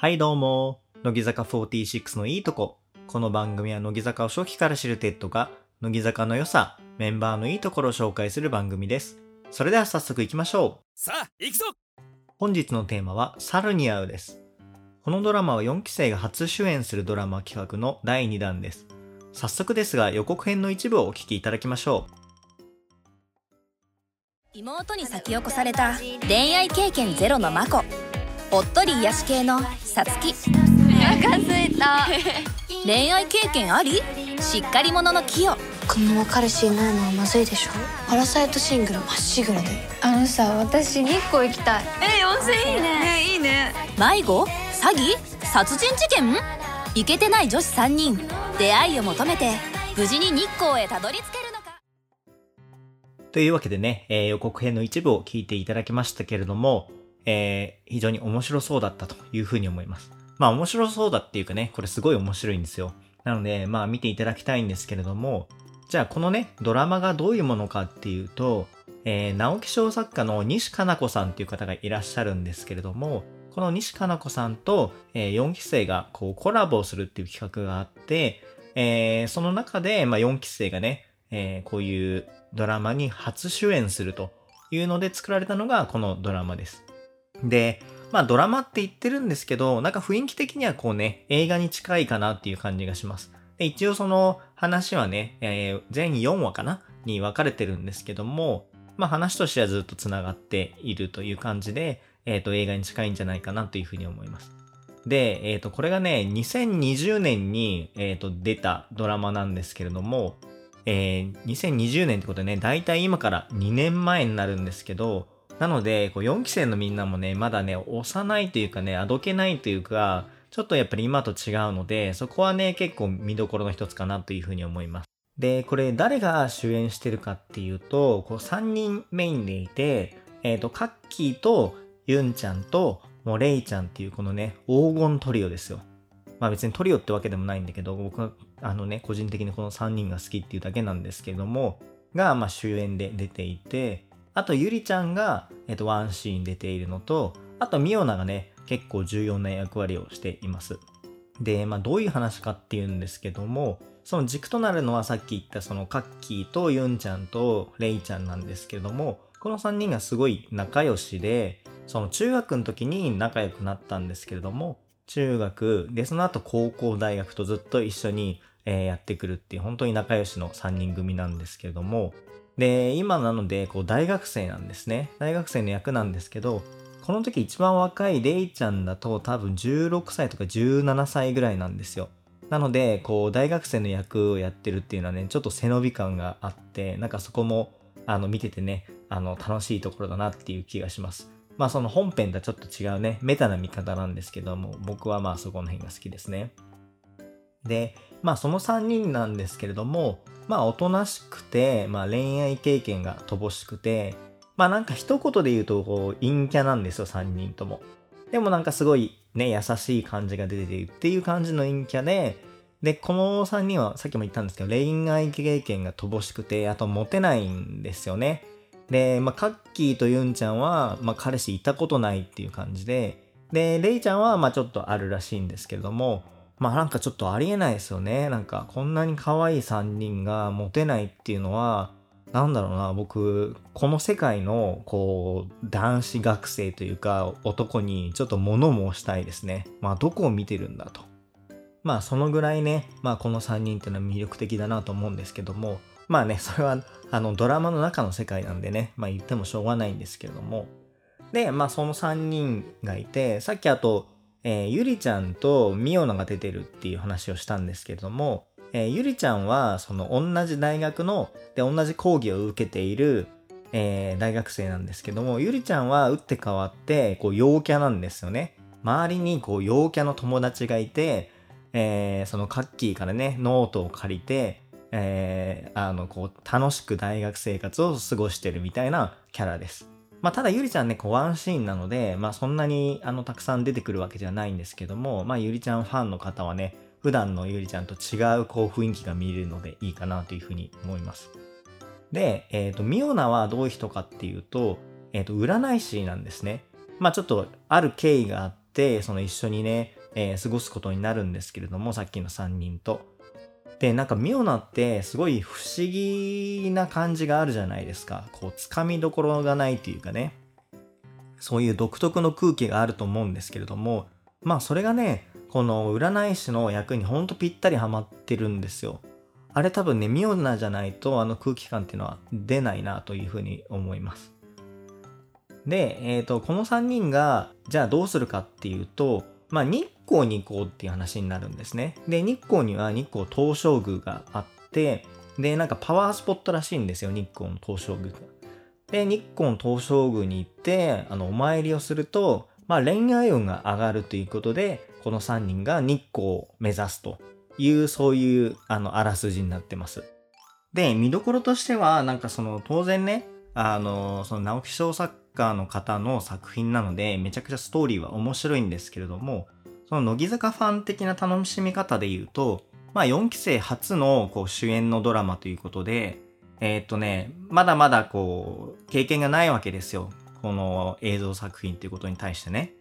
はいどうも、乃木坂46のいいとこ。この番組は乃木坂を初期から知るテッドが、乃木坂の良さ、メンバーのいいところを紹介する番組です。それでは早速行きましょう。さあ行くぞ本日のテーマは、猿に会うです。このドラマは4期生が初主演するドラマ企画の第2弾です。早速ですが予告編の一部をお聞きいただきましょう。妹に先を越された恋愛経験ゼロのマコおっとり癒し系のさつきお腹すいた。恋愛経験あり？しっかり者のキヨこのまま彼氏いないのはまずいでしょ。パラサイトシングルまっしぐらで。あのさ私日光行きたい。え温泉いいね。いいね。迷子？詐欺？殺人事件？イケてない女子3人。出会いを求めて無事に日光へたどり着けるのか。というわけでね、えー予告編の一部を聞いていただきましたけれども、えー非常に面白そうだったというふうに思います。まあ面白そうだっていうかね、これすごい面白いんですよ。なので、まあ見ていただきたいんですけれども、じゃあこのね、ドラマがどういうものかっていうと、えー直木賞作家の西加奈子さんっていう方がいらっしゃるんですけれども、この西加奈子さんと、え4期生がこうコラボをするっていう企画があって、えーその中で、まあ、4期生がね、えーこういうドラマに初主演するというので作られたのがこのドラマです。で、まあドラマって言ってるんですけど、なんか雰囲気的にはこうね、映画に近いかなっていう感じがします。で一応その話はね、えー全4話かな？に分かれてるんですけども、まあ話としてはずっと繋がっているという感じで、えっ、と映画に近いんじゃないかなというふうに思います。で、えっ、と、これがね、2020年に、えっ、と、出たドラマなんですけれども、えー2020年ってことでね、だいたい今から2年前になるんですけど、なので、こう4期生のみんなもね、まだね、幼いというかね、あどけないというか、ちょっとやっぱり今と違うので、そこはね、結構見どころの一つかなというふうに思います。で、これ誰が主演してるかっていうと、こう3人メインでいて、えっ、と、カッキーとユンちゃんと、もうレイちゃんっていうこのね、黄金トリオですよ。まあ別にトリオってわけでもないんだけど、僕はあのね、個人的にこの3人が好きっていうだけなんですけども、が、まあ主演で出ていて、あとゆりちゃんが、えっと、ワンシーン出ているのと、あとミオナがね、結構重要な役割をしています。で、まあどういう話かっていうんですけども、その軸となるのはさっき言ったそのカッキーとユンちゃんとレイちゃんなんですけれども、この3人がすごい仲良しで、その中学の時に仲良くなったんですけれども、中学でその後高校大学とずっと一緒に、えーやってくるっていう本当に仲良しの3人組なんですけれどもで今なのでこう大学生なんですね。大学生の役なんですけどこの時一番若いレイちゃんだと多分16歳とか17歳ぐらいなんですよ。なのでこう大学生の役をやってるっていうのはねちょっと背伸び感があってなんかそこもあの見ててねあの楽しいところだなっていう気がします。まあその本編とはちょっと違うねメタな見方なんですけども僕はまあそこの辺が好きですね。でまあその3人なんですけれどもまあおとなしくて、まあ、恋愛経験が乏しくてまあなんか一言で言うとこう陰キャなんですよ3人とも。でもなんかすごいね優しい感じが出てるっていう感じの陰キャででこの3人はさっきも言ったんですけど恋愛経験が乏しくてあとモテないんですよね。で、まあ、カッキーとユンちゃんは、まあ、彼氏いたことないっていう感じで、で、レイちゃんは、まあ、ちょっとあるらしいんですけれども、まあ、なんかちょっとありえないですよね。なんか、こんなに可愛い3人がモテないっていうのは、なんだろうな、僕、この世界の、こう、男子学生というか、男にちょっと物申したいですね。まあ、どこを見てるんだと。まあ、そのぐらいね、まあ、この3人っていうのは魅力的だなと思うんですけども、まあね、それは、あの、ドラマの中の世界なんでね、まあ言ってもしょうがないんですけれども。で、まあその3人がいて、さっきあと、えーゆりちゃんとミオナが出てるっていう話をしたんですけれども、えーゆりちゃんは、その同じ大学の、で、同じ講義を受けている、えー大学生なんですけども、ゆりちゃんは打って変わって、こう、陽キャなんですよね。周りに、こう、陽キャの友達がいて、えーそのカッキーからね、ノートを借りて、えーあの、こう、楽しく大学生活を過ごしてるみたいなキャラです。まあ、ただゆりちゃんね、こう、ワンシーンなので、まあ、そんなに、あの、たくさん出てくるわけじゃないんですけども、まあ、ゆりちゃんファンの方はね、普段のゆりちゃんと違う、こう、雰囲気が見れるのでいいかなというふうに思います。で、えっ、と、ミオナはどういう人かっていうと、えっ、と、占い師なんですね。まあ、ちょっと、ある経緯があって、て、その一緒にね、えー過ごすことになるんですけれども、さっきの3人と。で、なんかミオナってすごい不思議な感じがあるじゃないですか。こう、つかみどころがないというかね。そういう独特の空気があると思うんですけれども、まあそれがね、この占い師の役にほんとぴったりハマってるんですよ。あれ多分ね、ミオナじゃないとあの空気感っていうのは出ないなというふうに思います。で、えっ、と、この3人が、じゃあどうするかっていうと、まあ日光に行こうっていう話になるんですね。で、日光には日光東照宮があって、で、なんかパワースポットらしいんですよ、日光の東照宮が。で、日光の東照宮に行って、あの、お参りをすると、まあ恋愛運が上がるということで、この3人が日光を目指すという、そういう、あの、あらすじになってます。で、見どころとしては、なんかその、当然ね、あの、その直木賞作家の方の作品なので、めちゃくちゃストーリーは面白いんですけれども、その乃木坂ファン的な楽しみ方で言うと、まあ4期生初のこう主演のドラマということで、えーっとね、まだまだこう、経験がないわけですよ。この映像作品っていうことに対してね。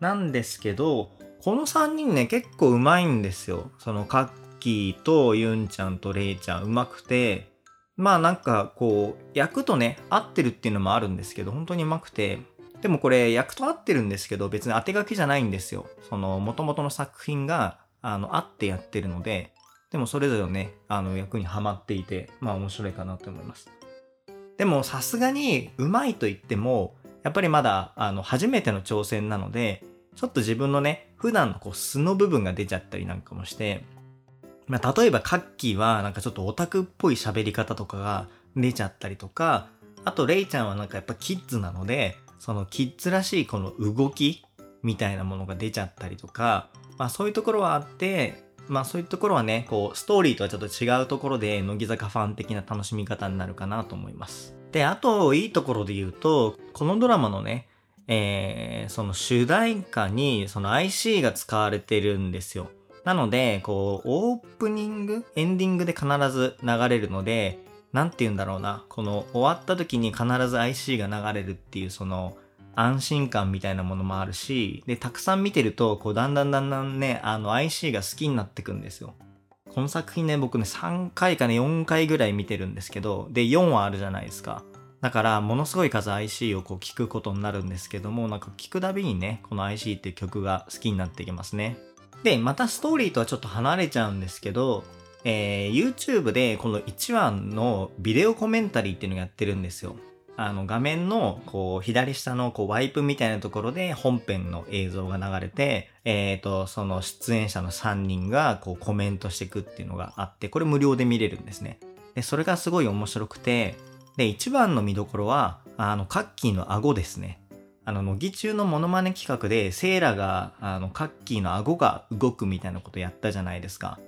なんですけど、この3人ね、結構うまいんですよ。その、カッキーとユンちゃんとレイちゃんうまくて、まあなんかこう、役とね、合ってるっていうのもあるんですけど、本当にうまくて、でもこれ役と合ってるんですけど、別に当て書きじゃないんですよ。その、元々の作品が、あの、合ってやってるので、でもそれぞれのね、あの、役にはまっていて、まあ面白いかなと思います。でもさすがに、うまいと言っても、やっぱりまだ、あの、初めての挑戦なので、ちょっと自分のね、普段のこう素の部分が出ちゃったりなんかもして、まあ、例えばカッキーはなんかちょっとオタクっぽい喋り方とかが出ちゃったりとか、あとレイちゃんはなんかやっぱキッズなので、そのキッズらしいこの動きみたいなものが出ちゃったりとか、まあそういうところはあって、まあそういうところはね、こうストーリーとはちょっと違うところで乃木坂ファン的な楽しみ方になるかなと思います。で、あといいところで言うと、このドラマのね、えー、その主題歌にその IC が使われてるんですよ。なので、こう、オープニング、エンディングで必ず流れるので、なんて言うんだろうな、この終わった時に必ず IC が流れるっていうその安心感みたいなものもあるし、で、たくさん見てると、こう、だんだんだんだんね、あの IC が好きになってくんですよ。この作品ね、僕ね、3回かね、4回ぐらい見てるんですけど、で、4話あるじゃないですか。だから、ものすごい数 IC をこう聞くことになるんですけども、なんか聞くたびにね、この IC っていう曲が好きになってきますね。で、またストーリーとはちょっと離れちゃうんですけど、えー YouTube でこの1話のビデオコメンタリーっていうのをやってるんですよ。あの画面のこう左下のこうワイプみたいなところで本編の映像が流れて、えっ、と、その出演者の3人がこうコメントしていくっていうのがあって、これ無料で見れるんですね。で、それがすごい面白くて、で、一番の見どころは、あの、カッキーの顎ですね。あの、乃木中のモノマネ企画で、セイラが、あの、カッキーの顎が動くみたいなことやったじゃないですか。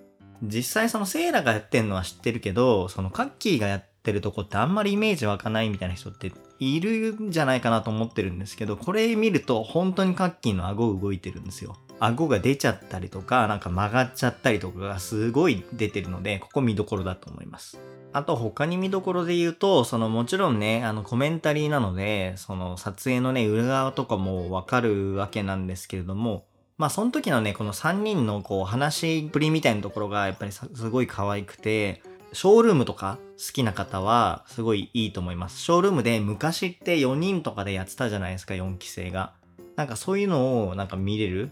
実際そのセイラがやってんのは知ってるけど、そのカッキーがやってるとこってあんまりイメージ湧かないみたいな人っているんじゃないかなと思ってるんですけど、これ見ると本当にカッキーの顎動いてるんですよ。顎が出ちゃったりとか、なんか曲がっちゃったりとかがすごい出てるので、ここ見どころだと思います。あと他に見どころで言うと、そのもちろんね、あのコメンタリーなので、その撮影のね、裏側とかもわかるわけなんですけれども、まあその時のね、この3人のこう話しぶりみたいなところがやっぱりすごい可愛くて、ショールームとか好きな方はすごいいいと思います。ショールームで昔って4人とかでやってたじゃないですか、4期生が。なんかそういうのをなんか見れる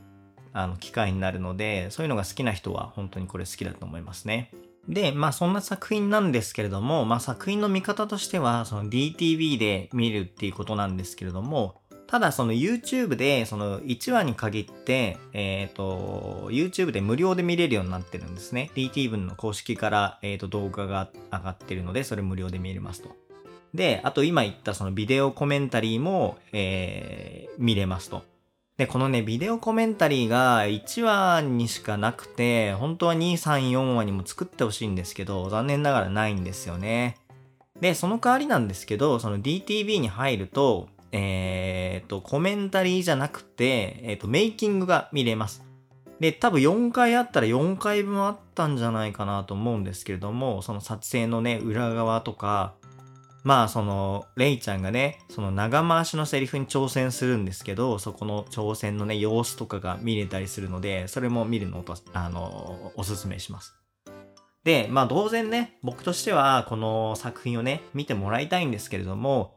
あの機会になるので、そういうのが好きな人は本当にこれ好きだと思いますね。で、まあそんな作品なんですけれども、まあ作品の見方としては、その DTV で見るっていうことなんですけれども、ただその YouTube でその1話に限って、えっ、と、YouTube で無料で見れるようになってるんですね。DTV の公式から、えー、と動画が上がってるので、それ無料で見れますと。で、あと今言ったそのビデオコメンタリーも、えー見れますと。で、このね、ビデオコメンタリーが1話にしかなくて、本当は2、3、4話にも作ってほしいんですけど、残念ながらないんですよね。で、その代わりなんですけど、その DTV に入ると、えーと、コメンタリーじゃなくて、えーと、メイキングが見れます。で、多分4回あったら4回分あったんじゃないかなと思うんですけれども、その撮影のね、裏側とか、まあその、レイちゃんがね、その長回しのセリフに挑戦するんですけど、そこの挑戦のね、様子とかが見れたりするので、それも見るのと、あの、おすすめします。で、まあ当然ね、僕としてはこの作品をね、見てもらいたいんですけれども、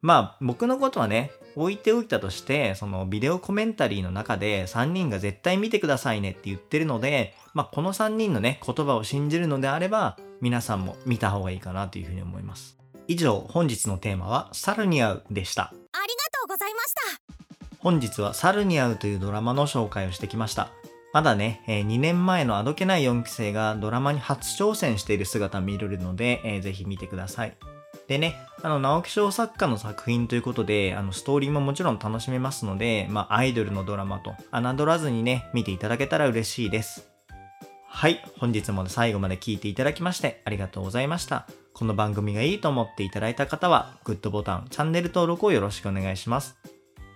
まあ僕のことはね、置いておいたとして、そのビデオコメンタリーの中で3人が絶対見てくださいねって言ってるので、まあこの3人のね、言葉を信じるのであれば、皆さんも見た方がいいかなというふうに思います。以上、本日のテーマは、猿に会うでした。ありがとうございました本日は猿に会うというドラマの紹介をしてきました。まだね、えー2年前のあどけない4期生がドラマに初挑戦している姿見れるので、えーぜひ見てください。でね、あの、直木賞作家の作品ということで、あの、ストーリーももちろん楽しめますので、まあ、アイドルのドラマと侮らずにね、見ていただけたら嬉しいです。はい、本日も最後まで聞いていただきましてありがとうございました。この番組がいいと思っていただいた方は、グッドボタン、チャンネル登録をよろしくお願いします。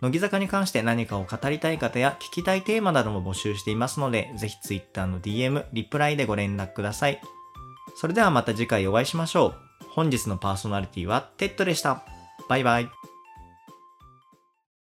乃木坂に関して何かを語りたい方や聞きたいテーマなども募集していますので、ぜひ Twitter の DM、リプライでご連絡ください。それではまた次回お会いしましょう。本日のパーソナリティはテッドでした。バイバイ。